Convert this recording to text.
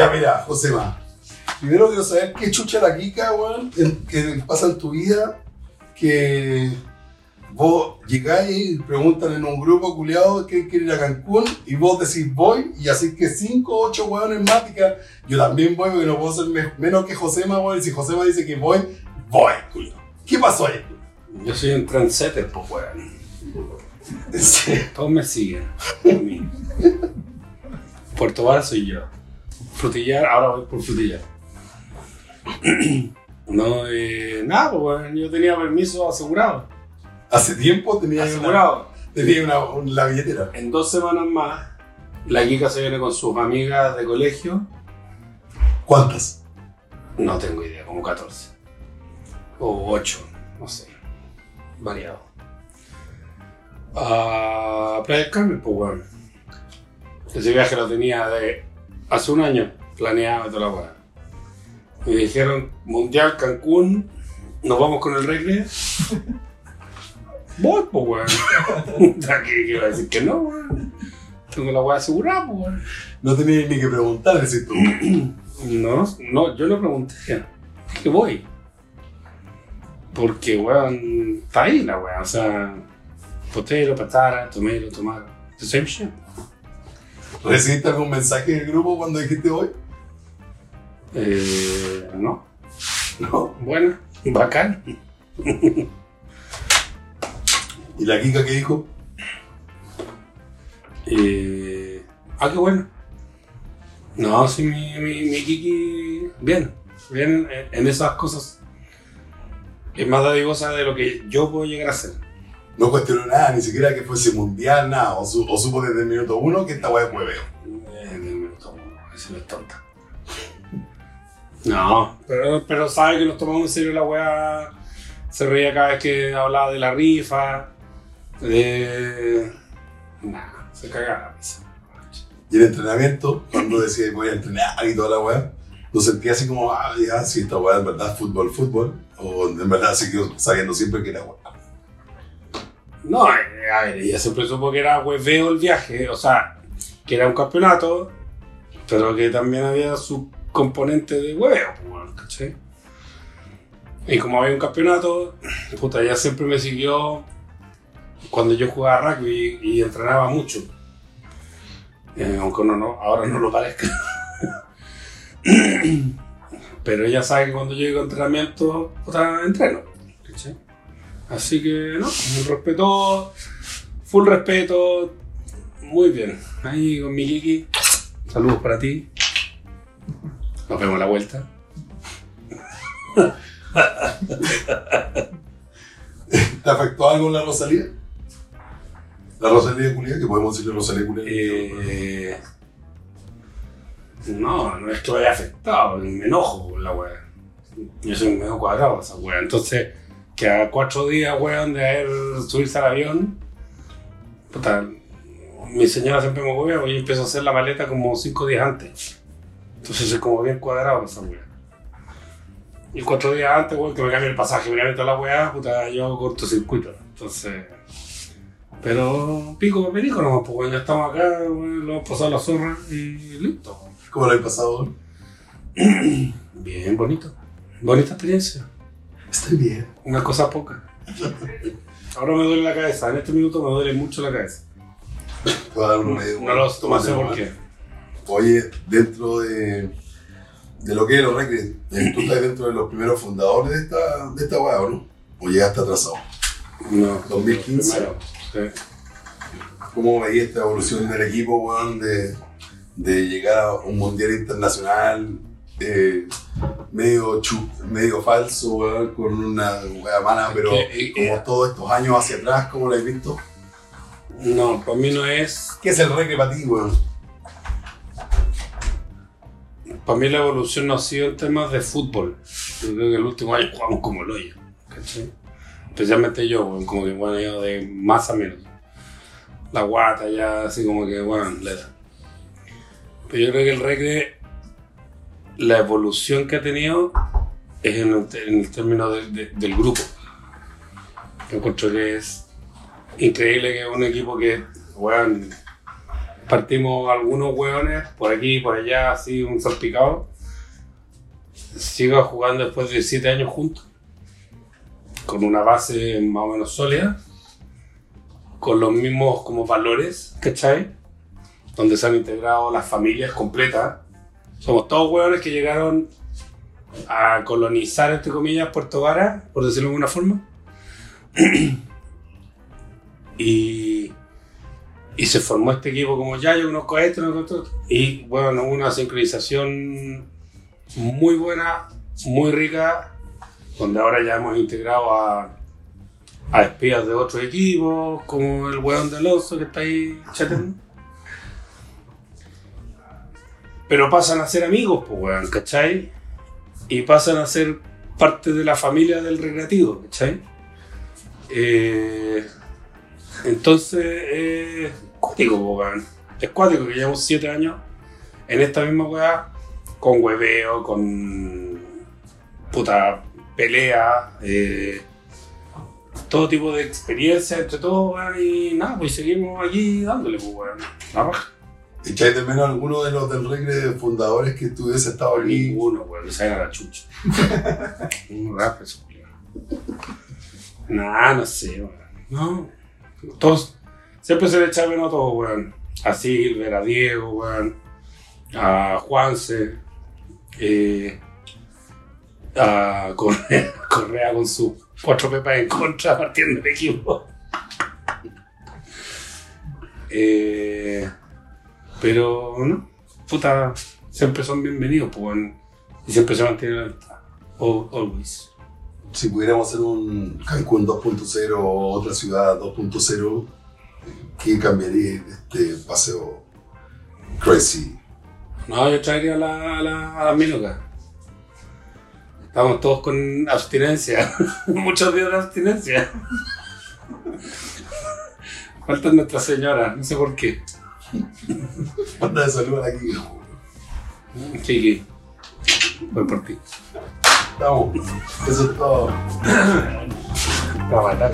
Ya, mira, Josema. Primero quiero saber qué chucha la Kika, weón, que pasa en tu vida que vos llegáis y preguntan en un grupo culiado que quiere ir a Cancún y vos decís voy y así que cinco o ocho weones más yo también voy porque no puedo ser me- menos que Josema, weón. Y si Josema dice que voy, voy, culiado. ¿Qué pasó ahí? Yo soy un trendsetter, pues, weón. Sí. Todos me siguen. a mí. Puerto Vara soy yo. Frutillar, ahora voy por frutillar. No, eh, nada, pues, weón. Yo tenía permiso asegurado. Hace tiempo tenía una, Asegurado. tenía una, un- la billetera. En dos semanas más, la Kika se viene con sus amigas de colegio. ¿Cuántas? No tengo idea, como 14. O 8, no sé. Variado. A Playa del Carmen, pues bueno. Ese viaje lo tenía de hace un año, planeado y toda la weá. Me dijeron, Mundial Cancún, nos vamos con el reggae. Voy, pues weón. ¿Qué qué iba a decir que no, weón? Tengo la weá asegurada, pues weón. No tenía ni que preguntar, decís tú. No, no, yo le pregunté que voy. Porque, weón, está ahí la weón. O sea, potero, patara, tomero, tomaro. The same shit. ¿Recibiste algún mensaje del grupo cuando dijiste voy? Eh, no, No. bueno, bacán. ¿Y la Kika qué dijo? Eh, ah, qué bueno. No, sí, mi, mi, mi Kiki, bien, bien en, en esas cosas. Es más dadivosa de lo que yo puedo llegar a hacer. No cuestionó nada, ni siquiera que fuese mundial, nada. O, su- o supo desde el minuto uno que esta weá es hueveo. Eh, me- me tomo, ese no es tonta. No, pero, pero sabe que nos tomamos en serio la weá. Se reía cada vez que hablaba de la rifa. De. Nah, se cagaba la risa. Y el entrenamiento, cuando decía voy a entrenar y toda la weá, lo sentía así como, ah, ya, si esta weá en verdad es fútbol, fútbol. O en verdad siguió sabiendo siempre que era weá. No, eh, a ver, ella siempre supo que era hueveo el viaje. O sea, que era un campeonato, pero que también había su componente de hueveo, pues, ¿cachai? Y como había un campeonato, puta, ella siempre me siguió cuando yo jugaba rugby y, y entrenaba mucho. Eh, aunque no, no, ahora no lo parezca. Pero ella sabe que cuando yo llego a entrenamiento, puta, entreno. ¿cachai? Así que, no, un respeto, full respeto, muy bien. Ahí con mi Kiki, saludos para ti. Nos vemos a la vuelta. ¿Te afectó algo la Rosalía? La Rosalía Culia, que podemos decirle Rosalía Culia. Eh, no, no es que me haya afectado, me enojo con la wea. Yo soy medio cuadrado esa wea. Entonces, que a cuatro días, weón, de haber subirse al avión, puta, mi señora siempre me huevea, y yo empiezo a hacer la maleta como cinco días antes. Entonces soy como bien cuadrado esa wea. Y cuatro días antes, weón, que me cambie el pasaje, me cambie toda la weá, puta, yo hago cortocircuito. Entonces. Pero pico me dijo nomás, pues bueno, estamos acá, weón, lo hemos pasado la zorra y listo. ¿Cómo lo habéis pasado? Bien, bonito. Bonita experiencia. Estoy bien. Una cosa poca. Ahora me duele la cabeza, en este minuto me duele mucho la cabeza. Te voy a dar un medio. No lo no sé por qué. Oye, dentro de, de lo que es los recres, eh, tú estás dentro de los primeros fundadores de esta, de esta weá, ¿o no? O llegaste atrasado. No, 2015. primero, sí. ¿Cómo veías esta evolución del equipo, weón, de, de llegar a un mundial internacional eh, medio, chu- medio falso, weón, con una weá mala, pero que, eh, como todos estos años hacia atrás, ¿cómo lo has visto? No, para mí no es. ¿Qué es el recre para ti, weón? Para mí la evolución no ha sido en temas de fútbol. Yo creo que el último año jugamos como el hoyo. ¿cachai? Especialmente yo, weón, como que bueno, yo de más a menos. La guata ya así como que, bueno, le da. Pero yo creo que el reggae, la evolución que ha tenido es en el, término de- de- del grupo. Yo encuentro que es increíble que un equipo que, weón, partimos algunos hueones por aquí por allá, así un salpicado. Sigo jugando después de 7 años juntos, con una base más o menos sólida, con los mismos como valores, ¿cachai? Donde se han integrado las familias completas. Somos todos hueones que llegaron a colonizar, entre comillas, Puerto Vara, por decirlo de alguna forma. y, y se formó este equipo como ya, yo conozco a este, no conozco a este. Y bueno, una sincronización muy buena, muy rica, donde ahora ya hemos integrado a, a espías de otros equipos, como el weón del oso que está ahí chateando. Pero pasan a ser amigos, pues weón, ¿cachai? Y pasan a ser parte de la familia del recreativo, ¿cachai? Eh, entonces, eh, cuático, weón. Es cuático que llevamos 7 años en esta misma weá, con hueveo, con puta pelea, eh, todo tipo de experiencia entre todos, y nada, pues seguimos aquí dándole, pues, weón. ¿Echáis de menos alguno de los del regre fundadores que tuviese estado aquí? Ninguno, weón, que se hagan la chucha. Un rap eso. Nah, no sé, weón. No. Todos, siempre se le echa de menos a todos, weón. A Silver, a Diego, weón. A Juanse. Eh, a Correa, Correa con sus cuatro pepas en contra partiendo el equipo. Eh, pero, ¿no? Puta, siempre son bienvenidos, pues. Y siempre se mantiene la. Al- Always. Si pudiéramos hacer un Cancún 2.0 o otra ciudad 2.0, ¿qué cambiaría este paseo crazy? No, yo traería a la, a la, a las milocas. Estamos todos con abstinencia. Muchos días de abstinencia. Falta Nuestra Señora, no sé por qué. Manda de salud aquí. Chiqui, voy por ti. Vamos, eso es todo. Te va a matar.